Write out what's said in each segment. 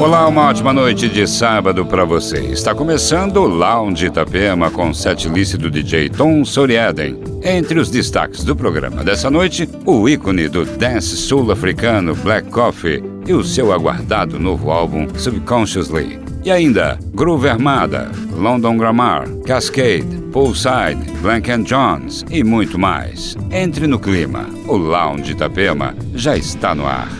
Olá, uma ótima noite de sábado para você. Está começando o Lounge Itapema com setlist do DJ Tom Soriaden. Entre os destaques do programa dessa noite, o ícone do dance sul-africano Black Coffee e o seu aguardado novo álbum Subconsciously. E ainda, Groove Armada, London Grammar, Cascade, Poolside, Blank Jones e muito mais. Entre no clima, o Lounge Itapema já está no ar.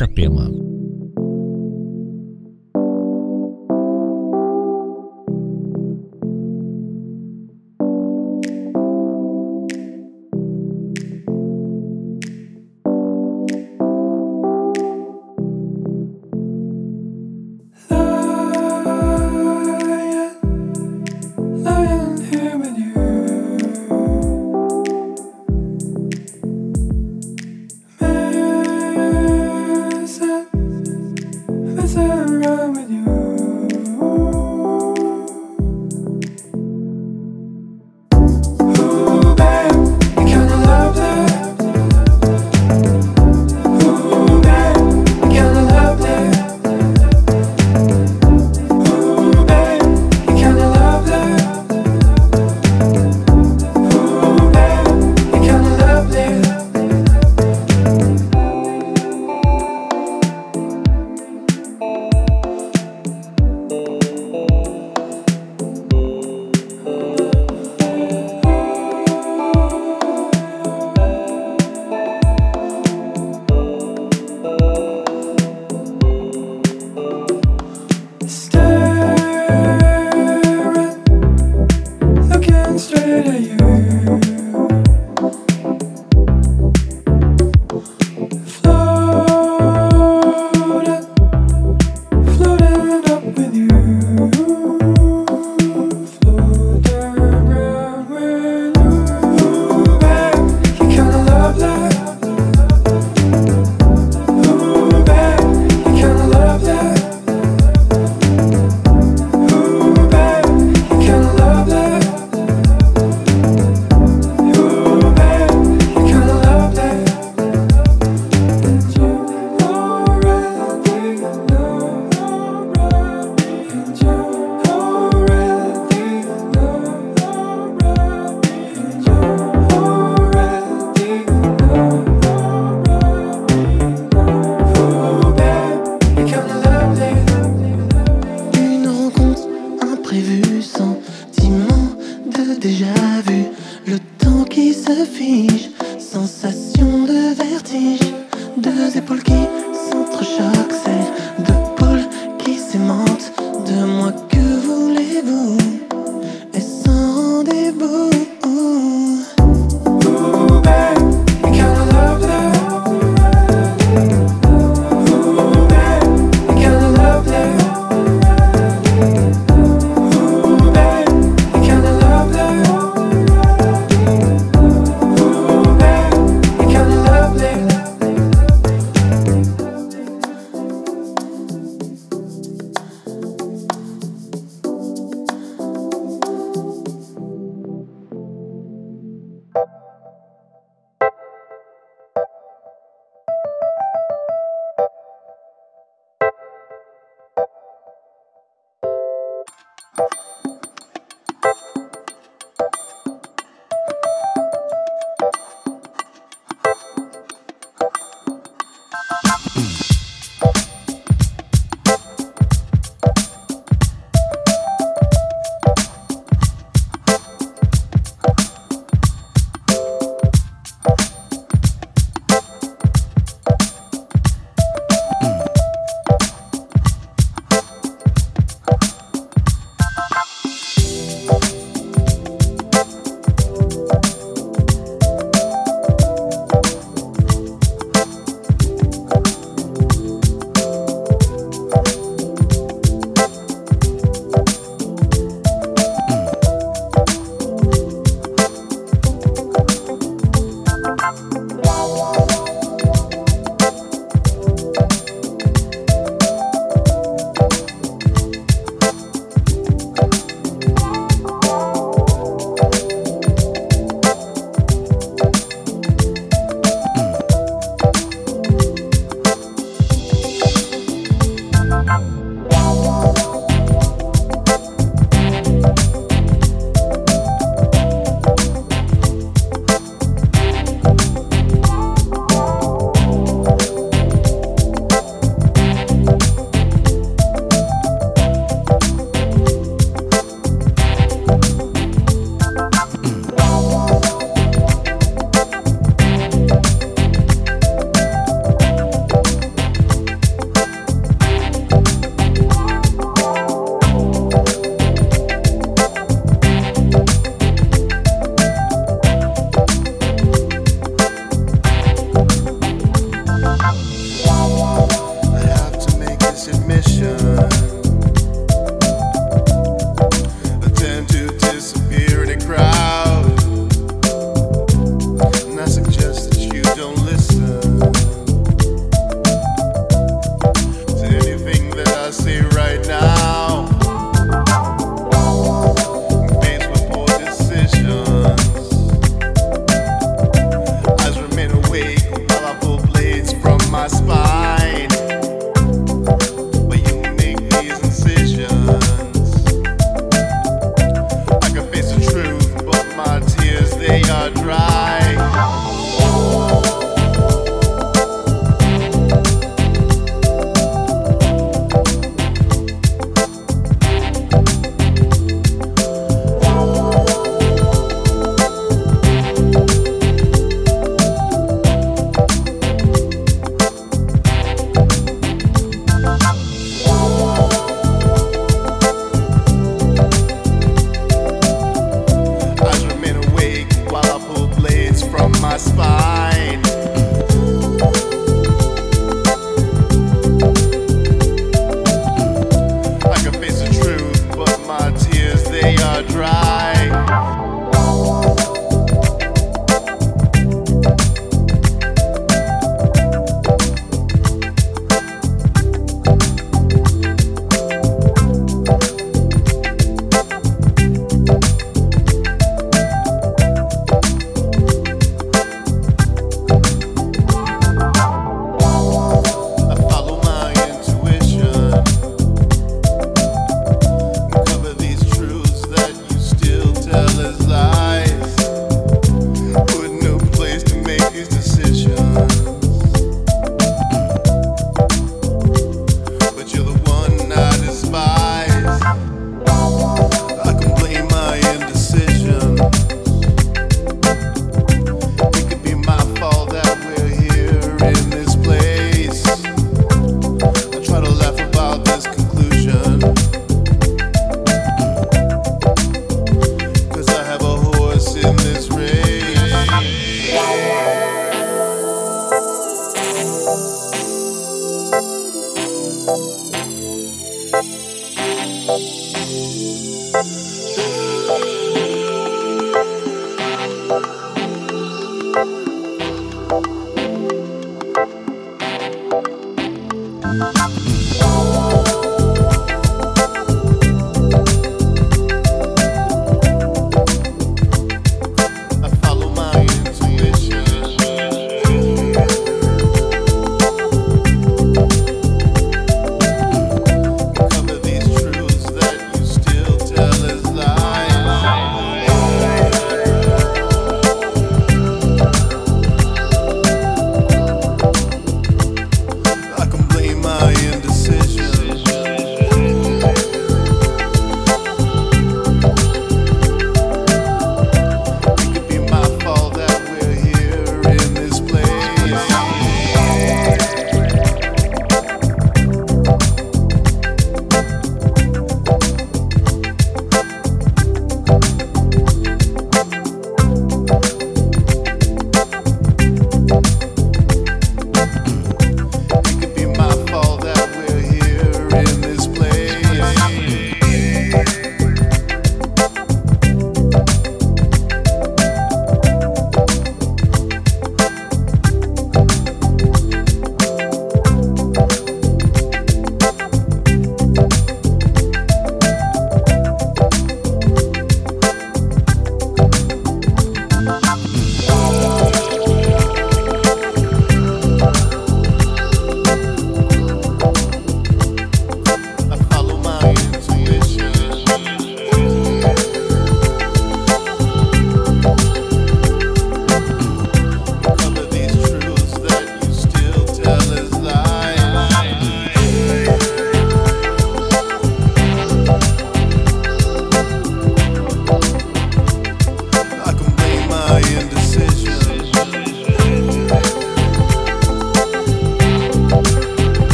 Itapema.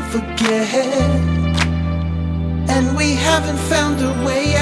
Can't forget. And we haven't found a way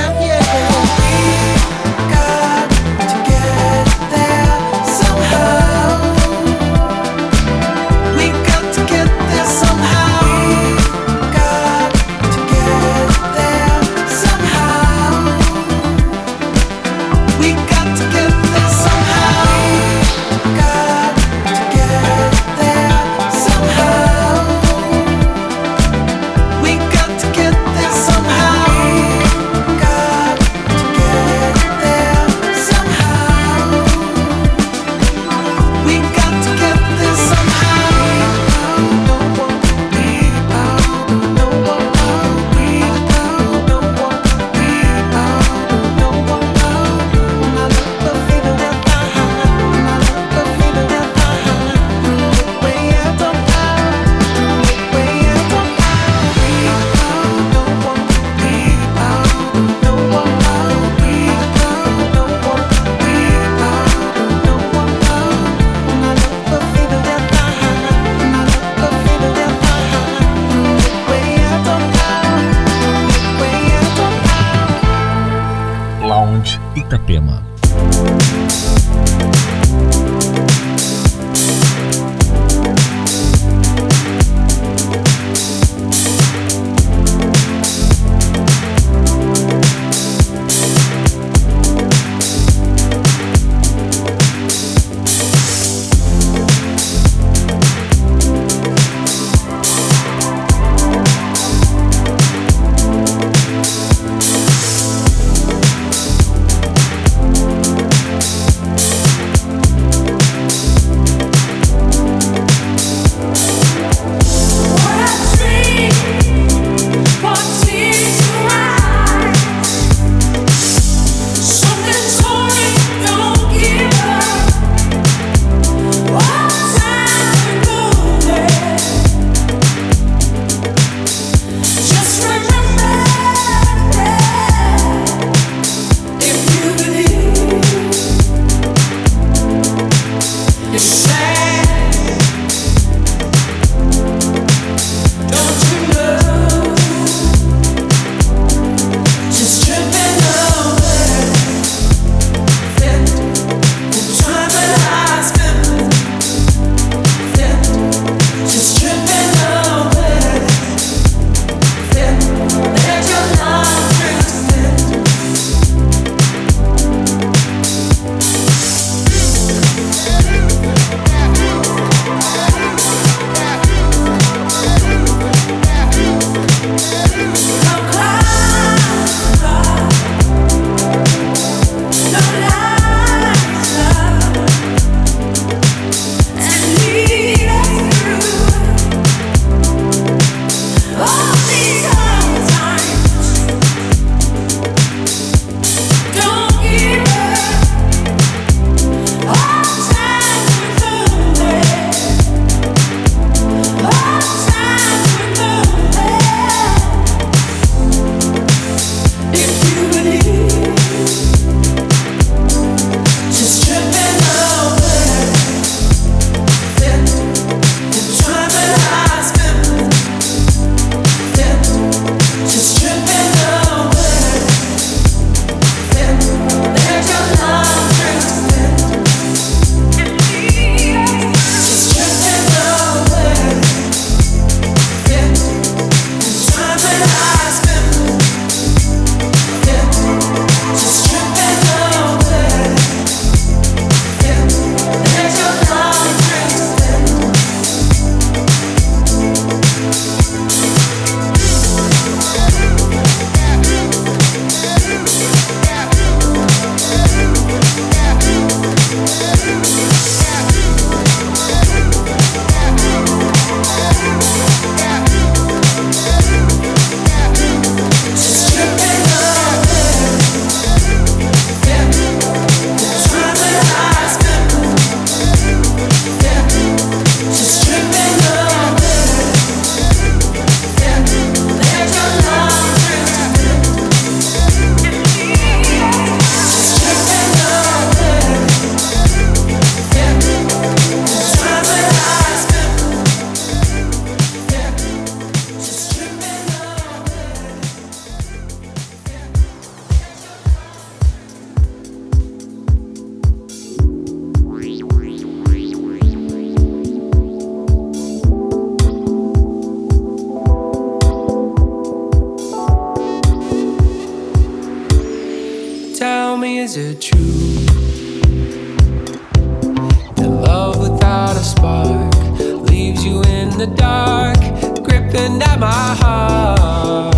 dark, gripping at my heart.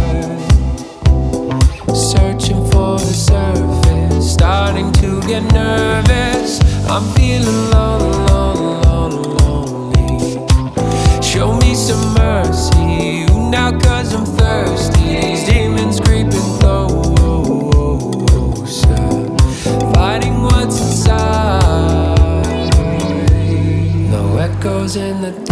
Searching for the surface, starting to get nervous. I'm feeling lonely, lonely, lonely. Show me some mercy now, cause I'm thirsty. These demons creeping oh, oh, oh, closer, fighting what's inside. No echoes in the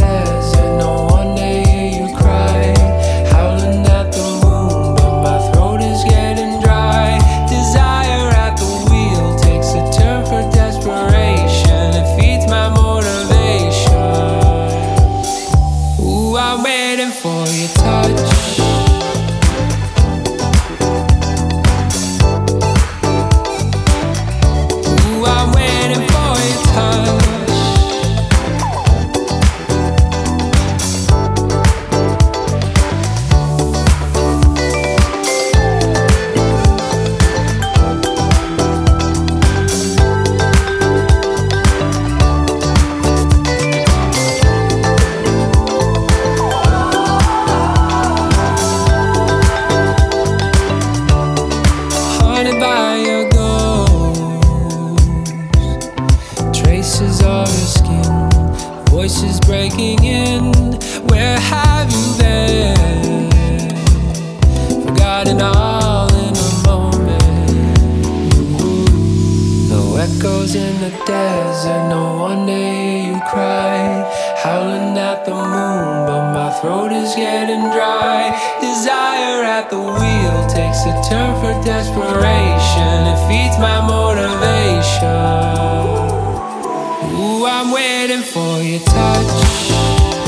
takes a turn for desperation. It feeds my motivation. Ooh, I'm waiting for your touch.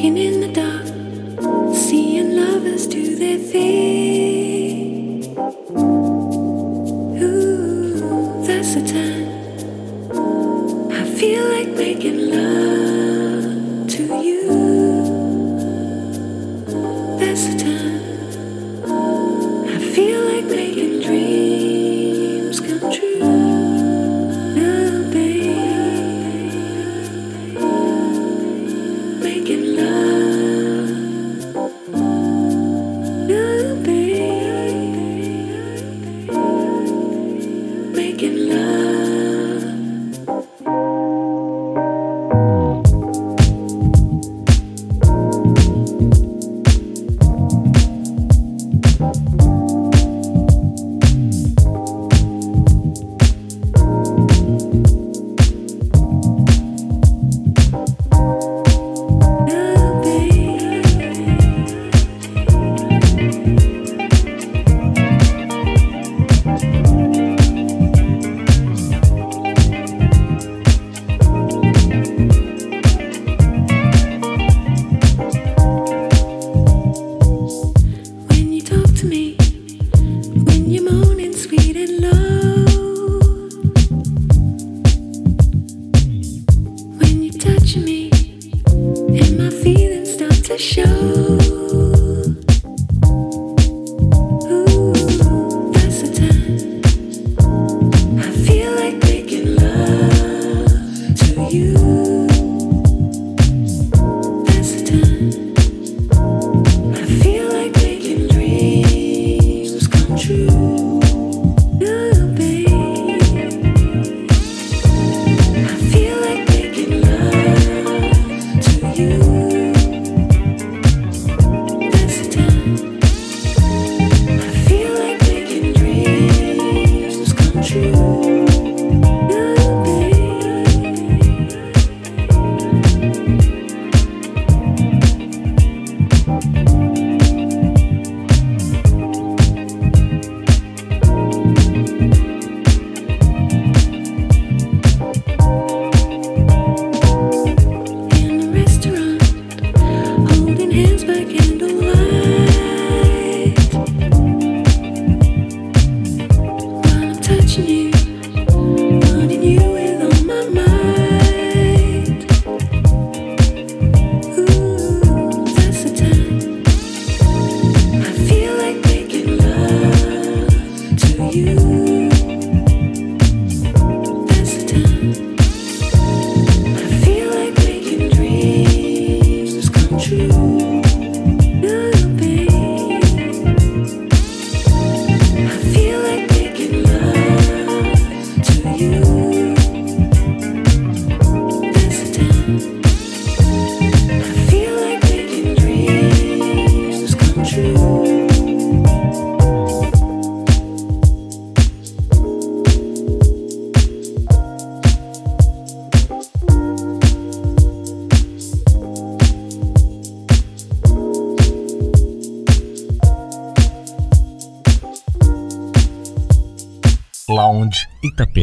walking in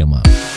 programa.